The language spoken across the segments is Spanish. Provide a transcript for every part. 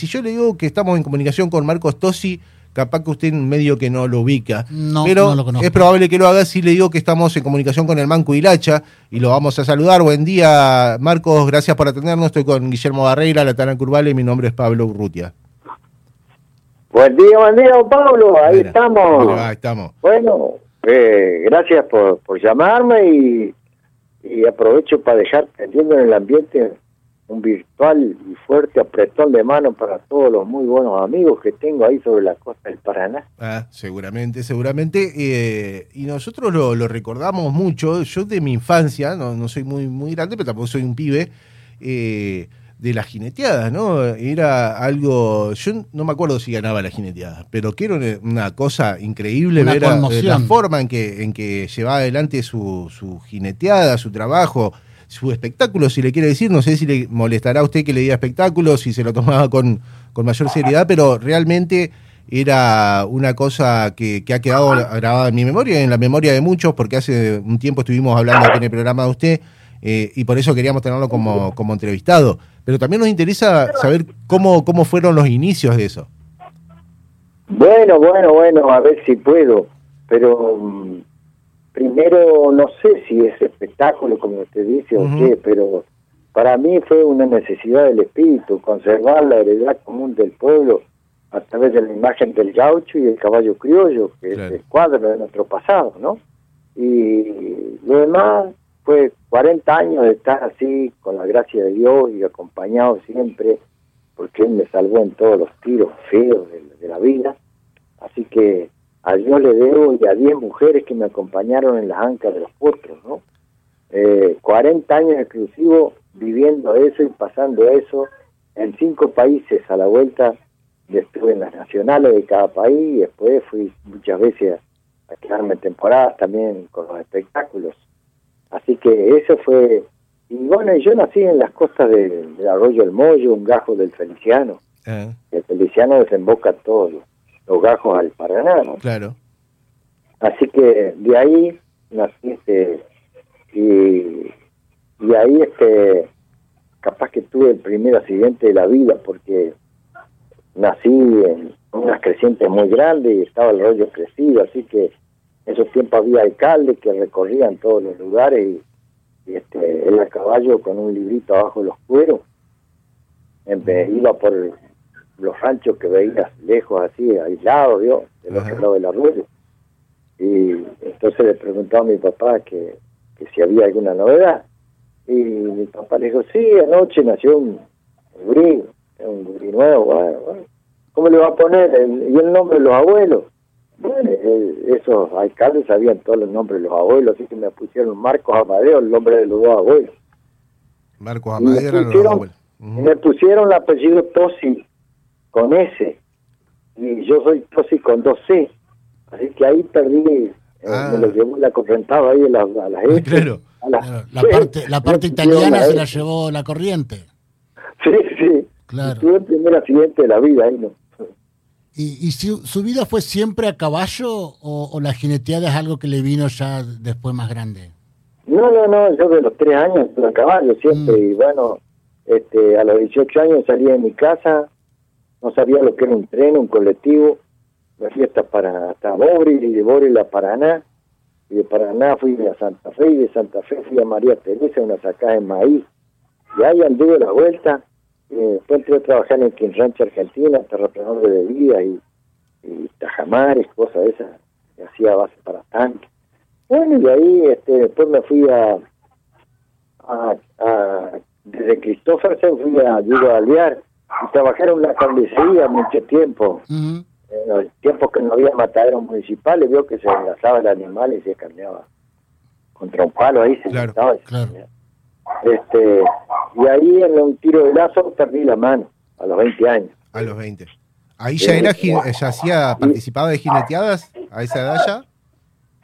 Si yo le digo que estamos en comunicación con Marcos Tosi, capaz que usted en medio que no lo ubica. No, pero no lo conozco. es probable que lo haga si le digo que estamos en comunicación con el Manco Hilacha y lo vamos a saludar. Buen día, Marcos, gracias por atendernos. Estoy con Guillermo Barreira, Latana Curvale y mi nombre es Pablo Urrutia. Buen día, buen día, don Pablo. Ahí Mira, estamos. ahí estamos. Bueno, eh, gracias por, por llamarme y, y aprovecho para dejar tendiendo en el ambiente un virtual y fuerte apretón de mano para todos los muy buenos amigos que tengo ahí sobre la costa del Paraná. Ah, seguramente, seguramente. eh, y nosotros lo, lo recordamos mucho. Yo de mi infancia, no, no soy muy, muy grande, pero tampoco soy un pibe, eh, de las jineteadas, ¿no? Era algo. Yo no me acuerdo si ganaba las jineteadas, pero que era una- cosa increíble Una ver a- la forma en que, en que llevaba adelante su, su jineteada, su trabajo. Su espectáculo, si le quiere decir, no sé si le molestará a usted que le diga espectáculo, si se lo tomaba con, con mayor seriedad, pero realmente era una cosa que, ha quedado grabada en mi memoria en la memoria de muchos, porque hace un tiempo estuvimos hablando aquí en el programa de usted eh, y por eso queríamos tenerlo como, como entrevistado. Pero también nos interesa saber cómo, cómo fueron los inicios de eso. Bueno, bueno, bueno, a ver si puedo, pero mm, primero no sé si es espectáculo, como usted dice, o qué, pero para mí fue una necesidad del espíritu, conservar la heredad común del pueblo a través de la imagen del gaucho y el caballo criollo, que Claro. es el cuadro de nuestro pasado, ¿no? Y lo demás fue 40 años de estar así, con la gracia de Dios y acompañado siempre, porque Él me salvó en todos los tiros feos de, de la vida. Así que a Dios le debo y a 10 mujeres que me acompañaron en las ancas de los potros, ¿no? Eh, 40 años exclusivos viviendo eso y pasando eso en cinco países a la vuelta. Estuve en las nacionales de cada país y después fui muchas veces a, a quedarme temporadas también con los espectáculos. Así que eso fue... Y bueno, yo nací en las costas de- del Arroyo El Mollo, un gajo del Feliciano. Ah, El Feliciano desemboca todos los, los gajos al Paraná, ¿no? claro. Así que de ahí nací este, y, y ahí este capaz que tuve el primer accidente de la vida porque nací en unas crecientes muy grandes y estaba el rollo crecido, así que en esos tiempos había alcaldes que recorrían todos los lugares y, y, este él a caballo con un librito abajo de los cueros en vez- iba por los ranchos que veías lejos así, aislados, ¿vio? del Ajá. otro lado del arroyo. Y entonces le preguntaba a mi papá que, que si había alguna novedad. Y mi papá le dijo, sí, anoche nació un gurí, un gurí nuevo. Bueno, bueno. ¿Cómo le va a poner? El- y el nombre de los abuelos. Bueno, el- esos alcaldes sabían todos los nombres de los abuelos, así que me pusieron Marcos Amadeo, el nombre de los dos abuelos. Marcos Amadeo eran los pusieron- abuelos. me pusieron el apellido Tosi con S. Y yo soy Tosi con dos C. Así que ahí perdí, eh, Ah. me lo llevó la correntada ahí a las a las S. Claro. a Claro, la C. parte, la parte italiana se la llevó la corriente. Sí, sí. Claro. Tuve el primer accidente de la vida ahí, ¿no? ¿Y, y su, su vida fue siempre a caballo o, o la jineteada es algo que le vino ya después más grande? No, no, no, yo de los tres años a caballo siempre Mm. y bueno, este, a los 18 años salí de mi casa, no sabía lo que era un tren, un colectivo, me fui hasta, para, hasta Bobril y de Bobril a Paraná, y de Paraná fui a Santa Fe y de Santa Fe fui a María Teresa, una sacada en maíz, y ahí anduve la vuelta, y después entré a trabajar en Quin Rancho Argentina, terraplanador de bebidas y, y tajamares, cosas de esas, que hacía base para tanques. Bueno, y de ahí este, después me fui a, a, a desde fui a Diego Alvear y trabajé en una carnicería mucho tiempo. En los tiempos que no había mataderos municipales, vio que se enlazaba el animal y se carneaba contra un palo ahí, se Claro, y se claro. carneaba. Este, y ahí en un tiro de lazo perdí la mano a los 20 años. A los 20. Ahí ya era, gi- ya hacía, participaba de jineteadas a esa edad ya.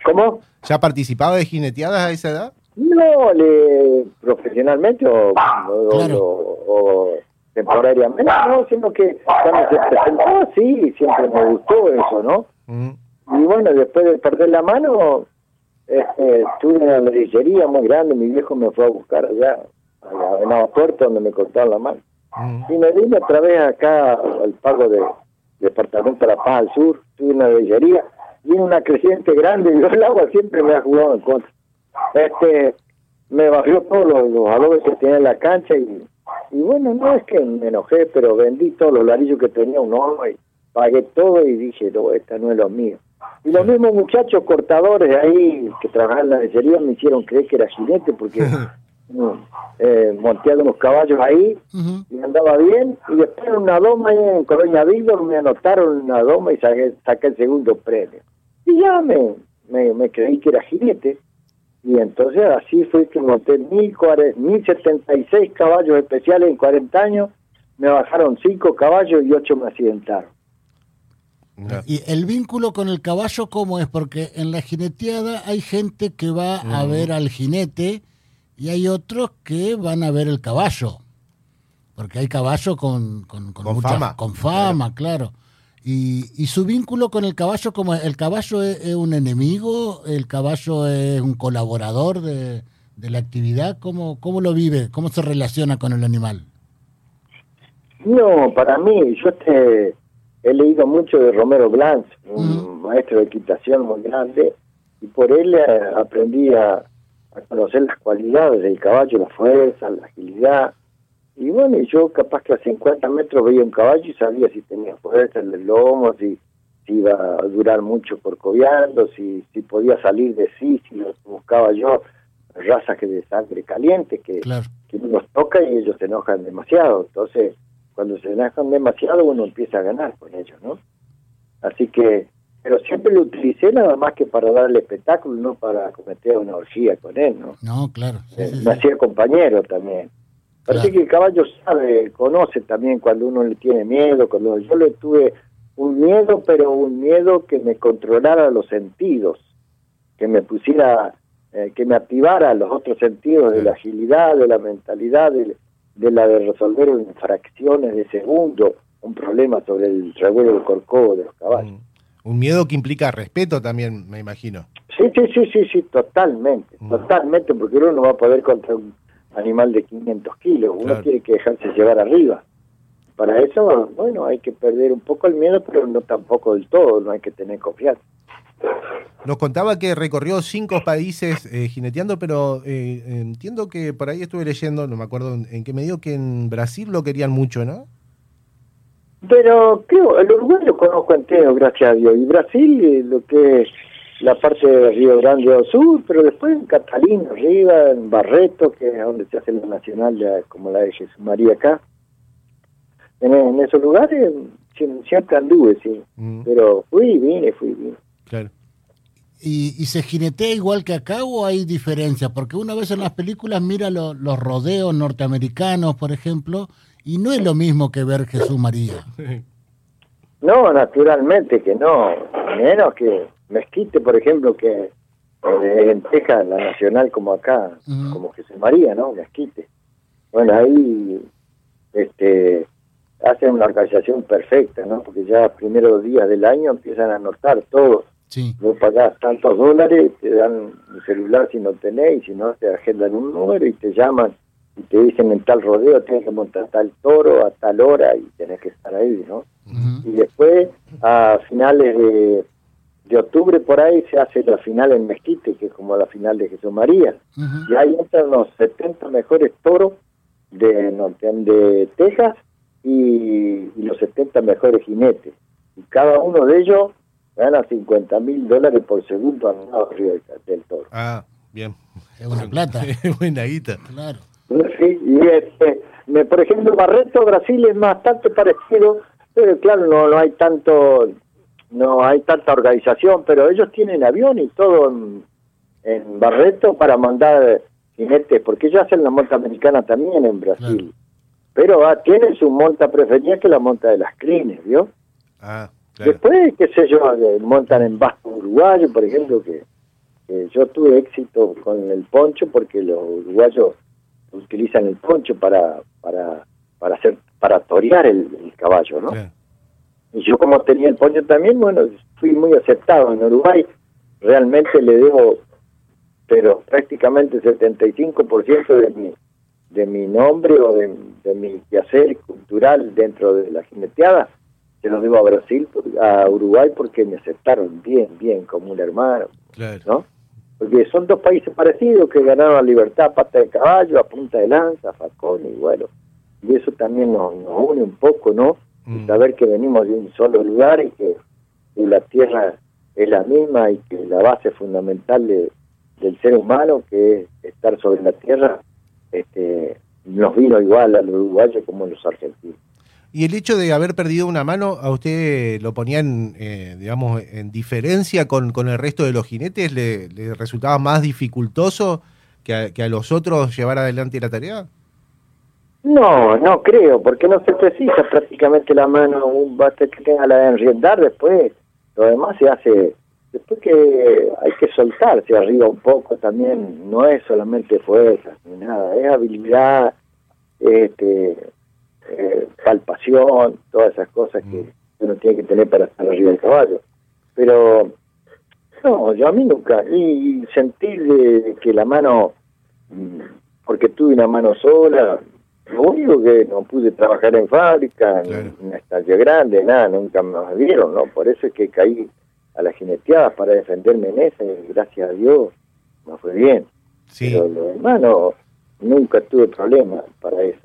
¿Cómo? ¿Ya participaba de jineteadas a esa edad? No, le, profesionalmente o- Claro. o- o temporariamente, no, sino que cuando se presentó, sí, siempre me gustó eso, ¿no? Ujú. Y bueno, después de perder la mano, este, tuve una lechería muy grande, mi viejo me fue a buscar allá, a la Venado Puerto, donde me cortaron la mano. Y me vine otra vez acá al pago de Departamento de La Paz al Sur, tuve una bellería, viene una creciente grande y el agua siempre me ha jugado en contra. Este, me bajó todos los, los que tenía en la cancha y, y bueno, no es que me enojé, pero vendí todos los larillos que tenía un horno y pagué todo y dije, no, esta no es lo mío. Y los mismos muchachos cortadores ahí que trabajaban en la lechería me hicieron creer que era jinete porque eh, monté unos caballos ahí y andaba bien. Y después en una doma en Colonia Víctor me anotaron una doma y saqué, saqué el segundo premio. Y ya me, me, creí que era jinete. Y entonces así fue que monté mil, mil setenta y seis caballos especiales en 40 años. Me bajaron cinco caballos y ocho me accidentaron. ¿Y el vínculo con el caballo cómo es? Porque en la jineteada hay gente que va a ver al jinete y hay otros que van a ver el caballo. Porque hay caballo con, con, fama. Con fama, claro. Y, y, su vínculo con el caballo, como el caballo es, un enemigo, el caballo es un colaborador de, de la actividad, ¿Cómo, ¿cómo lo vive? ¿Cómo se relaciona con el animal? No, para mí, yo te he leído mucho de Romero Blanc, un maestro de equitación muy grande, y por él eh, aprendí a, conocer las cualidades del caballo, la fuerza, la agilidad. Y bueno, yo capaz que a 50 metros veía un caballo y sabía si tenía fuerza en el lomo, si, iba a durar mucho por cobiando, si, si podía salir de sí, si lo buscaba yo, razas que de sangre caliente, que, que uno los toca y ellos se enojan demasiado. Entonces, cuando se enojan demasiado uno empieza a ganar con ellos, ¿no? Así que, pero siempre lo utilicé nada más que para darle espectáculo, no para cometer una orgía con él, ¿no? No, claro. Eh, me hacía compañero también. Así que el caballo sabe, conoce también cuando uno le tiene miedo, cuando yo le tuve un miedo, pero un miedo que me controlara los sentidos, que me pusiera, eh, que me activara los otros sentidos de la agilidad, de la mentalidad, de, de la de resolver en fracciones de segundo un problema sobre el revuelo del corcovo de los caballos. Mm. Un miedo que implica respeto también, me imagino. Sí, sí, sí, sí, sí, totalmente, mm. totalmente, porque uno no va a poder contra un animal de 500 kilos, uno tiene que dejarse llevar arriba. Para eso, bueno, hay que perder un poco el miedo, pero no tampoco del todo, no hay que tener confianza. Nos contaba que recorrió cinco países eh, jineteando, pero eh, entiendo que por ahí estuve leyendo, no me acuerdo en, qué medio, que en Brasil lo querían mucho, ¿no? Pero creo, el Uruguay lo conozco entero, gracias a Dios. Y Brasil, eh, lo que es la parte de Río Grande do Sur, pero después en Catalina, arriba, en Barreto, que es donde se hace la nacional, como la de Jesús María acá. En, esos lugares siempre anduve, sí. Mm. Pero fui y vine, fui y vine. Claro. ¿Y, se jinetea igual que acá o hay diferencia? Porque una vez en las películas mira los rodeos norteamericanos, por ejemplo, y no es lo mismo que ver Jesús María. No, naturalmente que no. Menos que Mezquite, por ejemplo, que eh, en Texas, la nacional como acá, como Jesús María, ¿no? Mezquite. Bueno, ahí este, hacen una organización perfecta, ¿no? Porque ya primeros días del año empiezan a anotar todos Sí. Vos pagás tantos dólares, te dan un celular si no tenés, si no, te agendan un número y te llaman y te dicen en tal rodeo tienes que montar tal toro a tal hora y tenés que estar ahí, ¿no? Y después, a finales de, de, octubre por ahí, se hace la final en Mezquite, que es como la final de Jesús María. Y ahí entran los 70 mejores toros de, de Texas y, y los 70 mejores jinetes. Y cada uno de ellos gana 50 mil dólares por segundo al lado del, toro. Ah, bien. Es buena plata. es buena guita. Claro. Sí, y este, me, por ejemplo, Barreto, Brasil es bastante parecido, pero claro, no, no hay tanto, no hay tanta organización, pero ellos tienen avión y todo en, Barreto para mandar jinetes, porque ellos hacen la monta americana también en Brasil. Pero ah, tienen su monta preferida que la monta de las crines, ¿vio? Ah. Después, qué sé yo, montan en vasco uruguayo, por ejemplo, que, yo tuve éxito con el poncho porque los uruguayos utilizan el poncho para para para hacer para torear el, caballo, ¿no? Y yo como tenía el poncho también, bueno, fui muy aceptado en Uruguay. Realmente le debo, pero prácticamente 75% de mi de mi nombre o de, mi quehacer cultural dentro de la jineteada, se los debo a Brasil, a Uruguay, porque me aceptaron bien, bien, como un hermano, ¿no? Porque son dos países parecidos que ganaron la libertad a pata de caballo, a punta de lanza, a facón y bueno, y eso también nos, une un poco, ¿no? Mm. Saber que venimos de un solo lugar y que, la tierra es la misma y que la base fundamental del ser humano, que es estar sobre la tierra, este, nos vino igual a los uruguayos como a los argentinos. Y el hecho de haber perdido una mano, ¿a usted lo ponían, eh, digamos, en diferencia con, con, el resto de los jinetes? ¿Le, resultaba más dificultoso que a, que a, los otros llevar adelante la tarea? No, no creo, porque no se precisa prácticamente la mano, un basta que tenga la de enriendar después, lo demás se hace, después que hay que soltarse arriba un poco también, no es solamente fuerza ni nada, es habilidad, este eh, palpación, todas esas cosas que mm. uno tiene que tener para estar arriba del caballo. Pero no, yo a mí nunca, y sentir que la mano, mm, porque tuve una mano sola, lo único que no pude trabajar en fábrica, en una estancia grande, nada, nunca me vieron, ¿no? Por eso es que caí a las jineteadas para defenderme en esa, y gracias a Dios no fue bien. Pero lo demás nunca tuve problema para eso.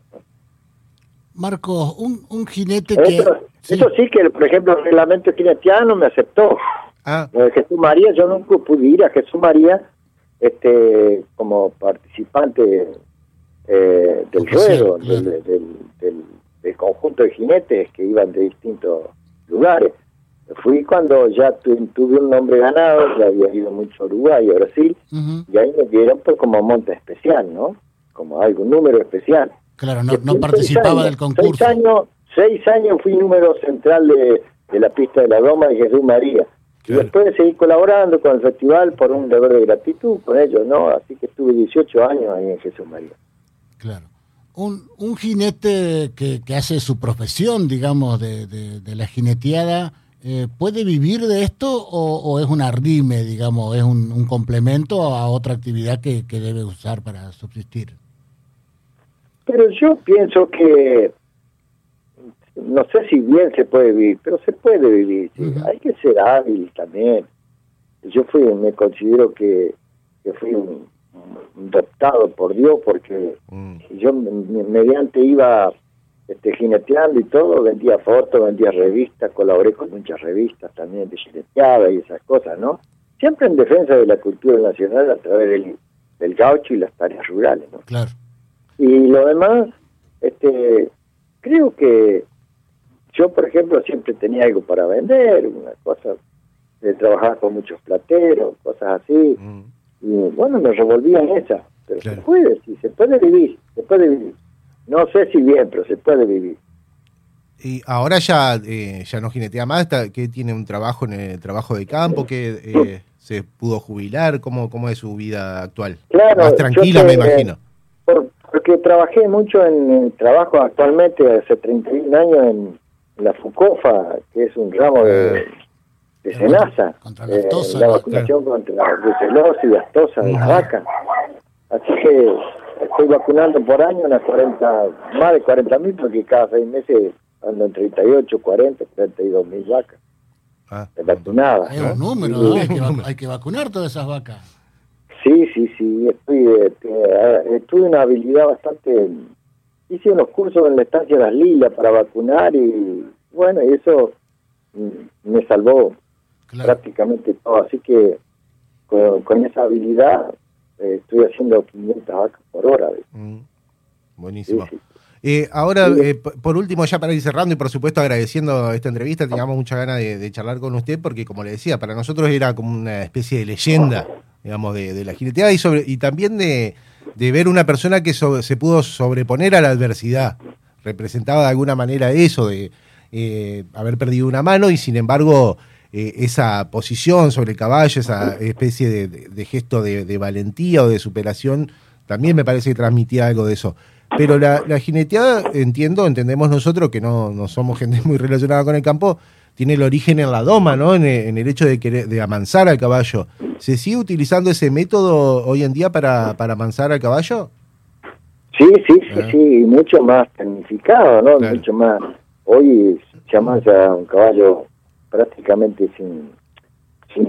Marcos, un, un jinete que... Eso sí. que, por ejemplo, el reglamento jinetiano me aceptó. Ah. Jesús María, yo nunca pude ir a Jesús María este como participante eh, del ruedo, del, del, conjunto de jinetes que iban de distintos lugares. Fui cuando ya tuve un nombre ganado, ya había ido mucho a Uruguay y a Brasil, y ahí me dieron pues como monta especial, ¿no? Como algo, un número especial. Claro, no, participaba del concurso. Seis años, seis años fui número central de, la pista de la Roma de Jesús María. Y después de seguir colaborando con el festival por un deber de gratitud con ellos, ¿no? Así que estuve 18 años ahí en Jesús María. Claro. Un, un jinete que, que hace su profesión, digamos, de, de, la jineteada, eh, ¿puede vivir de esto o, es un arrime, digamos, es un, un complemento a otra actividad que, que debe usar para subsistir? Pero yo pienso que no sé si bien se puede vivir, pero se puede vivir. Hay que ser hábil también. Yo fui, me considero que, fui un, adoptado por Dios porque mm. yo mediante iba este, jineteando y todo, vendía fotos, vendía revistas, colaboré con muchas revistas también de jineteada y esas cosas, ¿no? Siempre en defensa de la cultura nacional a través del, del gaucho y las tareas rurales, ¿no? Claro. Y lo demás, este, creo que yo, por ejemplo, siempre tenía algo para vender, una cosa de trabajar con muchos plateros, cosas así. Mm. Y bueno, me revolvía en esa. Pero se puede, sí, se puede vivir, se puede vivir. No sé si bien, pero se puede vivir. Y ahora ya eh, ya no jinetea más, que tiene un trabajo en el trabajo de campo, que eh, se pudo jubilar, ¿cómo, cómo es su vida actual? Claro, más tranquila, me imagino. Porque trabajé mucho en, trabajo actualmente hace 31 años en, la FUCOFA, que es un ramo de, de SENASA, eh, la, vacunación contra la brucelosis gastosa de la vaca. Así que estoy vacunando por año unas 40, más de 40 mil, porque cada seis meses ando en 38, 40, 32 mil vacas. Ah, vacunadas. Es un número, hay, que, hay que vacunar todas esas vacas. Sí, sí, sí, estoy, este, tuve una habilidad bastante, hice unos cursos en la estancia de las Lilas para vacunar y bueno, y eso me salvó prácticamente todo, así que con, esa habilidad eh, estoy haciendo 500 vacas por hora. Mm, buenísimo. Eh, ahora, eh, por último, ya para ir cerrando y por supuesto agradeciendo esta entrevista, teníamos mucha ganas de, charlar con usted porque, como le decía, para nosotros era como una especie de leyenda digamos, de, la jineteada y, sobre, y también de, ver una persona que se pudo sobreponer a la adversidad. Representaba de alguna manera eso, de eh, haber perdido una mano y sin embargo eh, esa posición sobre el caballo, esa especie de, gesto de, valentía o de superación, también me parece que transmitía algo de eso. Pero la, jineteada, entiendo, entendemos nosotros que no, no somos gente muy relacionada con el campo, tiene el origen en la doma, ¿no? En, el hecho de, querer, de amansar al caballo. ¿Se sigue utilizando ese método hoy en día para, para amansar al caballo? Sí, sí, sí, ah. sí, mucho más tecnificado, ¿no? Mucho más. Hoy se amansa un caballo prácticamente sin, sin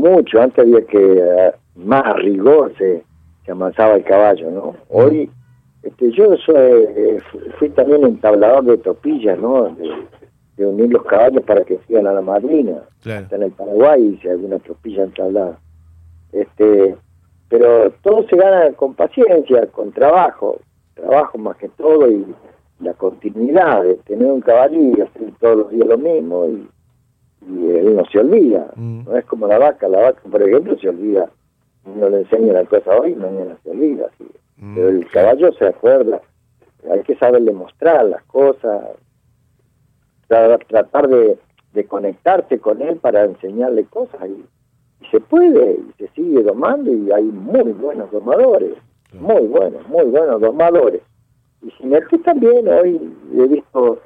mucho. Antes había que ah, más rigor se, se amansaba el caballo, ¿no? Hoy, este, yo soy, eh, fui también entablador de topillas, ¿no? De, unir los caballos para que sigan a la madrina. Está en el Paraguay y alguna tropilla entablada. Este, pero todo se gana con paciencia, con trabajo, trabajo más que todo y la continuidad de tener un caballo y hacer todos los días lo mismo y, él no se olvida, mm. no es como la vaca, la vaca por ejemplo se olvida, uno le enseña la cosa hoy, mañana se olvida, mm, pero el caballo se acuerda, hay que saberle mostrar las cosas, tratar de, de conectarse con él para enseñarle cosas y se puede, y se sigue domando y hay muy buenos domadores, muy buenos, muy buenos domadores. Y Jiménez también, hoy he visto,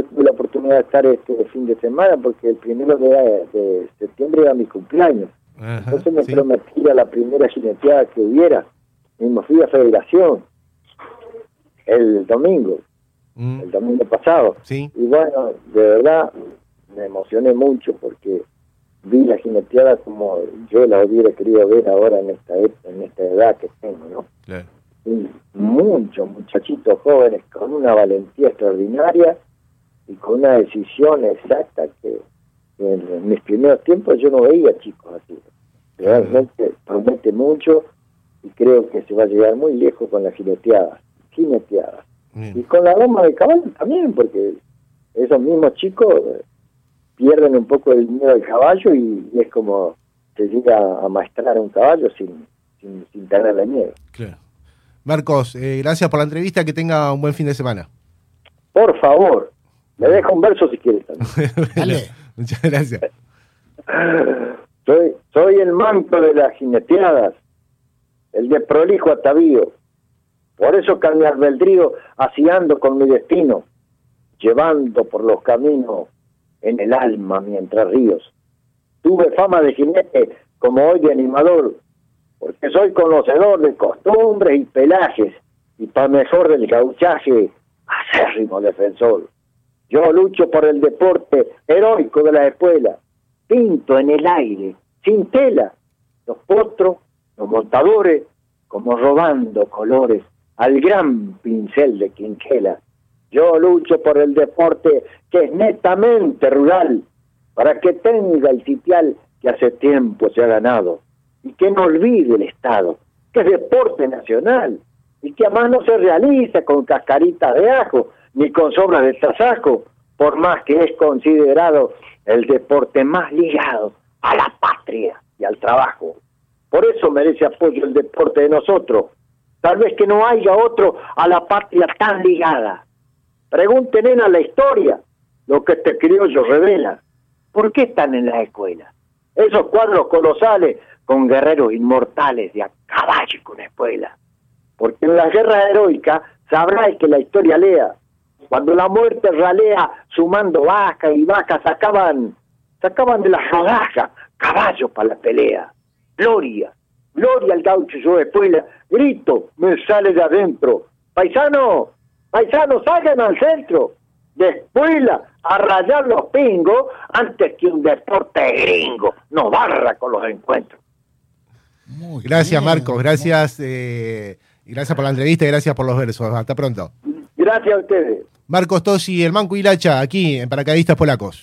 yo tuve la oportunidad de estar este fin de semana porque el primero de, septiembre era mi cumpleaños. Entonces me prometí a la primera jineteada que hubiera. Mismo fui a Federación el domingo, mm. el domingo pasado. Y bueno, de verdad me emocioné mucho porque vi la jineteada como yo la hubiera querido ver ahora en esta en esta edad que tengo, ¿no? Y muchos muchachitos jóvenes con una valentía extraordinaria y con una decisión exacta que, en, mis primeros tiempos yo no veía chicos así. Realmente promete mucho y creo que se va a llegar muy lejos con la jineteada, jineteada. Y con la doma de caballo también, porque esos mismos chicos pierden un poco el miedo al caballo y, es como se llega a maestrar un caballo sin, sin, sin tenerle miedo. Claro. Marcos, eh, gracias por la entrevista, que tenga un buen fin de semana. Por favor, me deja un verso si quieres Dale. Muchas gracias. Soy, soy el manto de las jineteadas, el de prolijo atavío. Por eso que al albedrío así ando con mi destino, llevando por los caminos en el alma mientras ríos. Tuve fama de jinete como hoy de animador, porque soy conocedor de costumbres y pelajes, y para mejor del gauchaje, acérrimo defensor. Yo lucho por el deporte heroico de la escuela, pinto en el aire, sin tela, los potros, los montadores, como robando colores al gran pincel de Quinquela. Yo lucho por el deporte que es netamente rural, para que tenga el sitial que hace tiempo se ha ganado, y que no olvide el Estado, que es deporte nacional, y que además no se realiza con cascaritas de ajo, ni con sobras de tasajo, por más que es considerado el deporte más ligado a la patria y al trabajo. Por eso merece apoyo el deporte de nosotros. Tal vez que no haya otro a la patria tan ligada. Pregunten a la historia lo que este criollo revela. ¿Por qué están en la escuela? Esos cuadros colosales con guerreros inmortales de a caballo con espuela. Porque en la guerra heroica sabrá que la historia lea. Cuando la muerte ralea sumando vacas y vacas sacaban, sacaban de las rodajas caballos para la pelea. Gloria, gloria al gaucho yo de espuela. Grito, me sale de adentro. Paisano, Paisanos, salgan al centro de escuela a rayar los pingos antes que un deporte gringo no barra con los encuentros. gracias, Marcos. Gracias. Eh, gracias por la entrevista y gracias por los versos. Hasta pronto. Gracias a ustedes. Marcos Tosi, el Manco Hilacha, aquí en Paracaidistas Polacos.